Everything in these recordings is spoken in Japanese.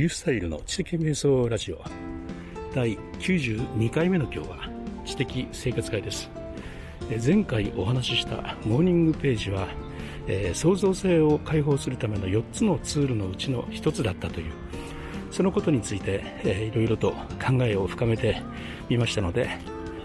リュースタイルの知的瞑想ラジオ。第92回目の今日は知的生活会です。前回お話ししたモーニングページは、えー、創造性を解放するための4つのツールのうちの1つだったというそのことについて、えー、いろいろと考えを深めてみましたので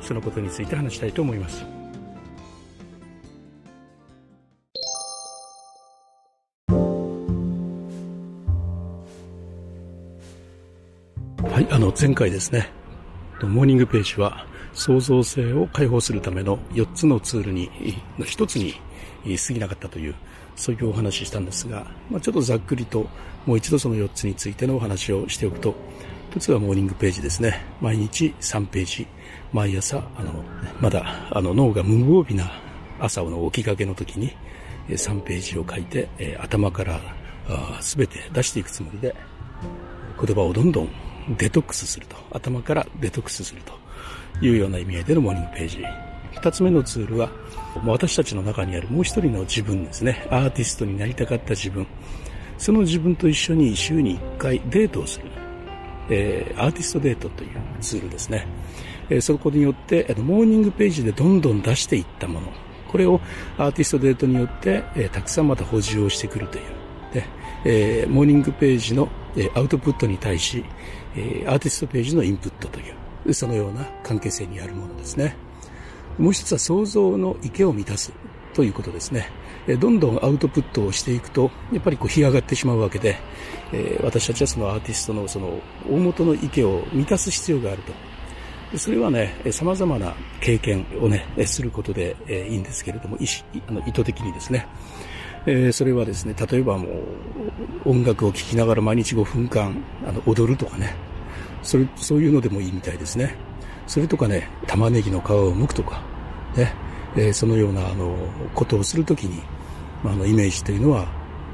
そのことについて話したいと思います。あの前回ですね、モーニングページは創造性を解放するための4つのツールに、の1つに過ぎなかったという、そういうお話ししたんですが、まあ、ちょっとざっくりともう一度その4つについてのお話をしておくと、1つはモーニングページですね。毎日3ページ。毎朝、あの、まだ、あの、脳が無防備な朝の起きかけの時に、3ページを書いて、頭からすべて出していくつもりで、言葉をどんどんデトックスすると。頭からデトックスするというような意味合いでのモーニングページ。二つ目のツールは、私たちの中にあるもう一人の自分ですね。アーティストになりたかった自分。その自分と一緒に週に一回デートをする。えー、アーティストデートというツールですね。えー、そこによって、モーニングページでどんどん出していったもの。これをアーティストデートによって、えー、たくさんまた補充をしてくるという。えー、モーニングページの、えアウトプットに対し、えアーティストページのインプットという、そのような関係性にあるものですね。もう一つは想像の池を満たすということですね。どんどんアウトプットをしていくと、やっぱりこう干上がってしまうわけで、え私たちはそのアーティストのその大元の池を満たす必要があると。それはね、様々な経験をね、することでいいんですけれども、意あの意図的にですね。えー、それはですね、例えばもう音楽を聴きながら毎日5分間あの踊るとかね、それ、そういうのでもいいみたいですね。それとかね、玉ねぎの皮を剥くとか、ね、えー、そのようなあのことをするときに、まあ、あのイメージというのは、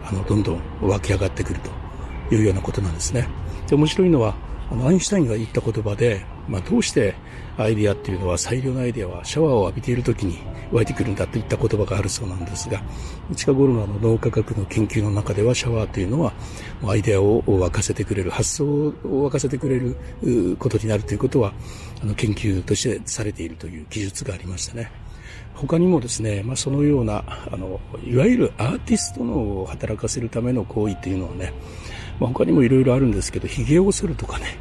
あの、どんどん湧き上がってくるというようなことなんですね。で、面白いのは、あの、アインシュタインが言った言葉で、まあ、どうしてアイディアっていうのは、最良のアイディアはシャワーを浴びている時に湧いてくるんだといった言葉があるそうなんですが、近頃の脳科学の研究の中ではシャワーというのは、アイデアを沸かせてくれる、発想を沸かせてくれることになるということは、あの研究としてされているという技術がありましたね。他にもですね、まあ、そのような、あの、いわゆるアーティスト脳を働かせるための行為っていうのはね、まあ、他にもいろいろあるんですけど、髭を剃るとかね、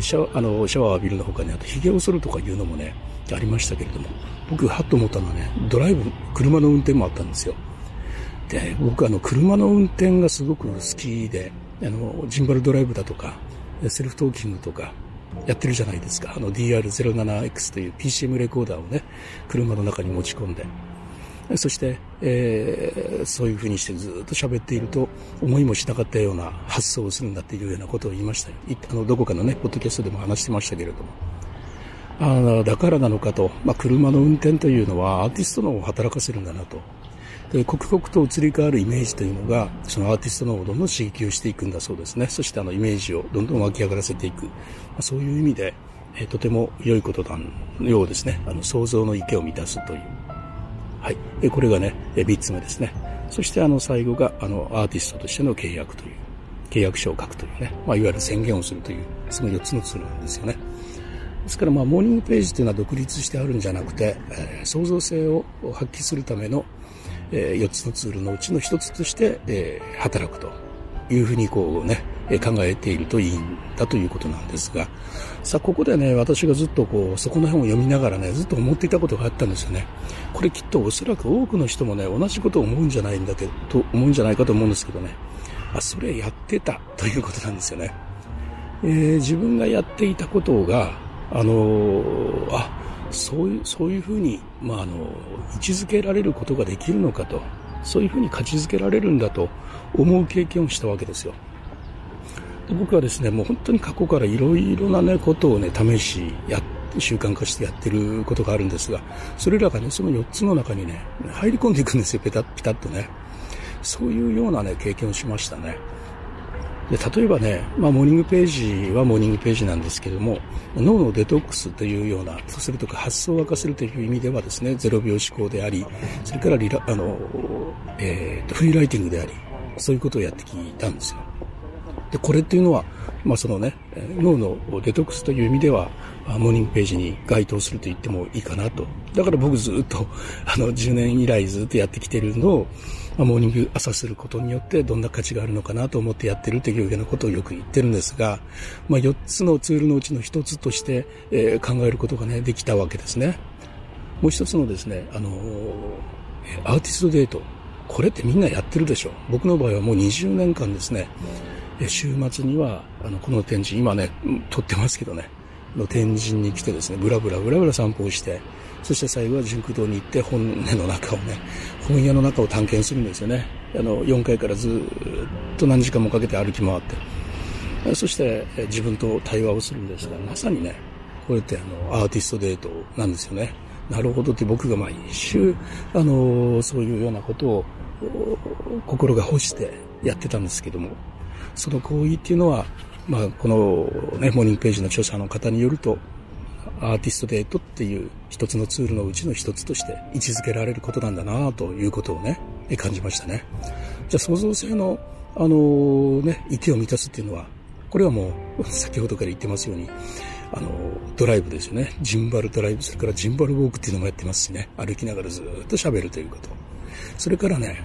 シャワあのシャワー浴びるの他にあと髭を剃るとかいうのもね、ありましたけれども、僕はっと思ったのはね、ドライブ、車の運転もあったんですよ。で、僕あの車の運転がすごく好きで、あの、ジンバルドライブだとか、セルフトーキングとか、やってるじゃないですか。あの DR07X という PCM レコーダーをね、車の中に持ち込んで、そして、えー、そういうふうにしてずっと喋っていると、思いもしなかったような発想をするんだっていうようなことを言いました。あの、どこかのね、ポッドキャストでも話してましたけれども。あだからなのかと、まあ、車の運転というのはアーティストのを働かせるんだなと。で刻々と移り変わるイメージというのが、そのアーティストのをどんどん刺激をしていくんだそうですね。そしてあのイメージをどんどん湧き上がらせていく。まあ、そういう意味で、えー、とても良いことなようですね。あの想像の池を満たすという。はい。これがね、3つ目ですね。そしてあの最後があのアーティストとしての契約という、契約書を書くというね、まあ、いわゆる宣言をするという、その4つのツールなんですよね。ですからまあモーニングページというのは独立してあるんじゃなくて、えー、創造性を発揮するための、えー、4つのツールのうちの1つとして、えー、働くというふうにこうね、考えているといいんだということなんですが、さあ、ここでね、私がずっとこう、そこの辺を読みながらね、ずっと思っていたことがあったんですよね。これきっとおそらく多くの人もね、同じことを思うんじゃないんだけど、と思うんじゃないかと思うんですけどね。あ、それやってたということなんですよね。えー、自分がやっていたことが、あのー、あ、そういう、そういうふうに、まあ、あの、位置づけられることができるのかと、そういうふうに価値づけられるんだと思う経験をしたわけですよ。僕はですね、もう本当に過去からいろいろなね、ことをね、試し、や習慣化してやってることがあるんですが、それらがね、その4つの中にね、入り込んでいくんですよ、ペタッ、ピタッとね。そういうようなね、経験をしましたね。で例えばね、まあ、モーニングページはモーニングページなんですけども、脳のデトックスというような、それとか発想を沸かせるという意味ではですね、0秒思考であり、それからリラあの、えー、フリーライティングであり、そういうことをやってきたんですよ。で、これっていうのは、まあそのね、脳のデトックスという意味では、モーニングページに該当すると言ってもいいかなと。だから僕ずっと、あの、10年以来ずっとやってきてるのを、まあ、モーニング朝することによってどんな価値があるのかなと思ってやってるというようなことをよく言ってるんですが、まあ、4つのツールのうちの1つとして、えー、考えることがね、できたわけですね。もう一つのですね、あのー、アーティストデート。これってみんなやってるでしょ僕の場合はもう20年間ですね、週末には、あの、この展示、今ね、撮ってますけどね、の天神に来てですね、ブラブラブラブラ散歩をして、そして最後は純駆堂に行って本音の中をね、本屋の中を探検するんですよね。あの、4階からずっと何時間もかけて歩き回って、そして自分と対話をするんですが、まさにね、こうやってあの、アーティストデートなんですよね。なるほどって僕が毎週、あの、そういうようなことを心が欲してやってたんですけども、その行為っていうのは、まあ、このね、モーニングページの著者の方によると、アーティストデートっていう一つのツールのうちの一つとして位置づけられることなんだなということをね、感じましたね。じゃあ創造性の、あのね、息を満たすっていうのは、これはもう先ほどから言ってますように、あの、ドライブですよね。ジンバルドライブ、それからジンバルウォークっていうのもやってますしね。歩きながらずっと喋るということ。それからね、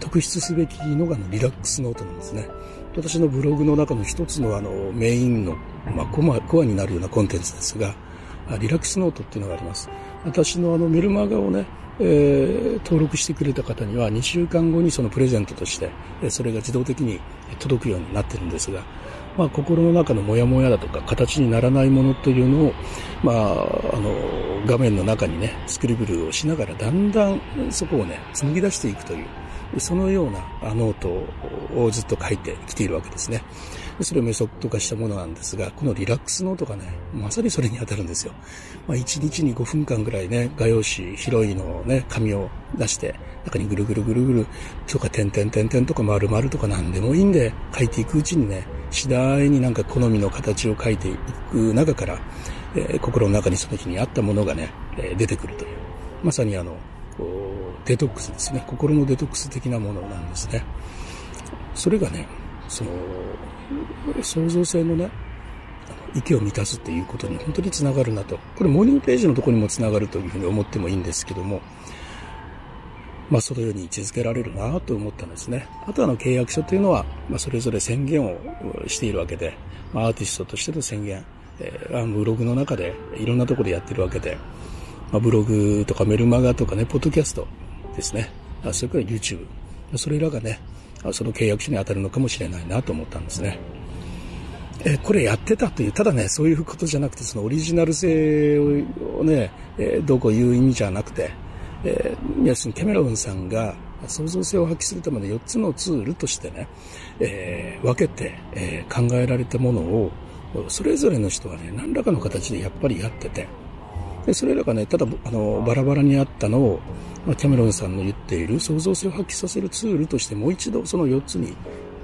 特筆すべきのがリラックスノートなんですね。私のブログの中の一つのあのメインの、まあ、コマ、コアになるようなコンテンツですが、リラックスノートっていうのがあります。私のあのメルマガをね、えー、登録してくれた方には2週間後にそのプレゼントとして、それが自動的に届くようになってるんですが、まあ、心の中のモヤモヤだとか形にならないものというのを、まあ、あの画面の中にね scribble をしながらだんだんそこをね紡ぎ出していくというそのようなノートをずっと書いてきているわけですね。それをメソッド化したものなんですが、このリラックスノートがね、まさにそれに当たるんですよ。まあ、1日に5分間ぐらいね、画用紙、広いのをね、紙を出して、中にぐるぐるぐるぐるとか、点々点々とか丸々とか何でもいいんで、書いていくうちにね、次第になんか好みの形を書いていく中から、えー、心の中にその日にあったものがね、えー、出てくるという。まさにあの、デトックスですね。心のデトックス的なものなんですね。それがね、その、創造性のね、息を満たすっていうことに本当につながるなと。これモーニングページのとこにもつながるというふうに思ってもいいんですけども、まあ、そのように位置づけられるなと思ったんですね。あとはの契約書というのは、まあ、それぞれ宣言をしているわけで、まあ、アーティストとしての宣言、えー、ブログの中でいろんなところでやってるわけで、まあ、ブログとかメルマガとかね、ポッドキャストですね。あそれから YouTube。それらがね、その契約書に当たるのかもしれないなと思ったんですね。えこれやってたという、ただね、そういうことじゃなくて、そのオリジナル性をね、えどうこう言う意味じゃなくて、えー、要するにキャメロンさんが創造性を発揮するための4つのツールとしてね、えー、分けて、えー、考えられたものを、それぞれの人がね、何らかの形でやっぱりやってて、でそれらがね、ただあのバラバラにあったのを、まあ、キャメロンさんの言っている創造性を発揮させるツールとしてもう一度その4つに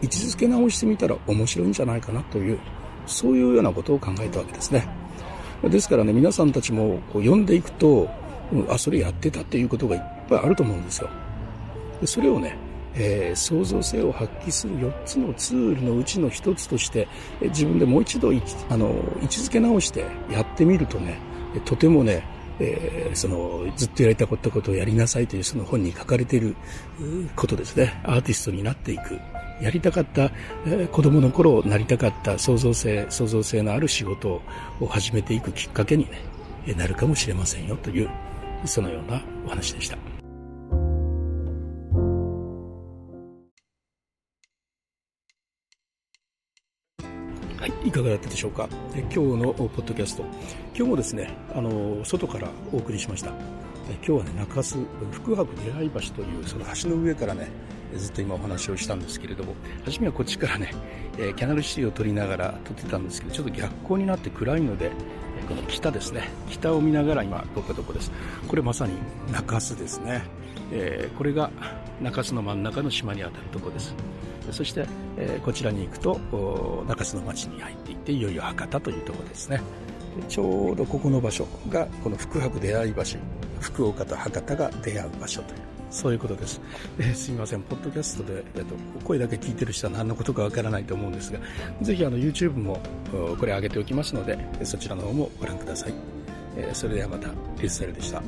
位置づけ直してみたら面白いんじゃないかなという、そういうようなことを考えたわけですね。ですからね、皆さんたちもこう読んでいくと、うん、あ、それやってたっていうことがいっぱいあると思うんですよ。でそれをね、えー、創造性を発揮する4つのツールのうちの1つとして、え自分でもう一度あの位置づけ直してやってみるとね、とてもね、えー、そのずっとやりたかったことをやりなさいというその本に書かれていることですね。アーティストになっていく。やりたかった、えー、子供の頃なりたかった創造性、創造性のある仕事を始めていくきっかけにね、なるかもしれませんよという、そのようなお話でした。はい、いかがだったでしょうか？今日のポッドキャスト。今日もですね、あの、外からお送りしました。今日はね、中洲福博出会い橋というその橋の上からね、ずっと今お話をしたんですけれども、初めはこっちからね、えキャナルシティを撮りながら撮ってたんですけど、ちょっと逆光になって暗いので、この北ですね、北を見ながら今撮ったとこです。これまさに中洲ですね。えー、これが中洲の真ん中の島にあたるとこです。そして、えー、こちらに行くと中洲の町に入っていっていよいよ博多というところですねちょうどここの場所がこの福博出会い橋福岡と博多が出会う場所というそういうことです。えー、すみません、ポッドキャストで、えっと、声だけ聞いてる人は何のことかわからないと思うんですが、ぜひあの YouTube もこれ上げておきますので、そちらの方もご覧ください。えー、それではまた、リスタルでした。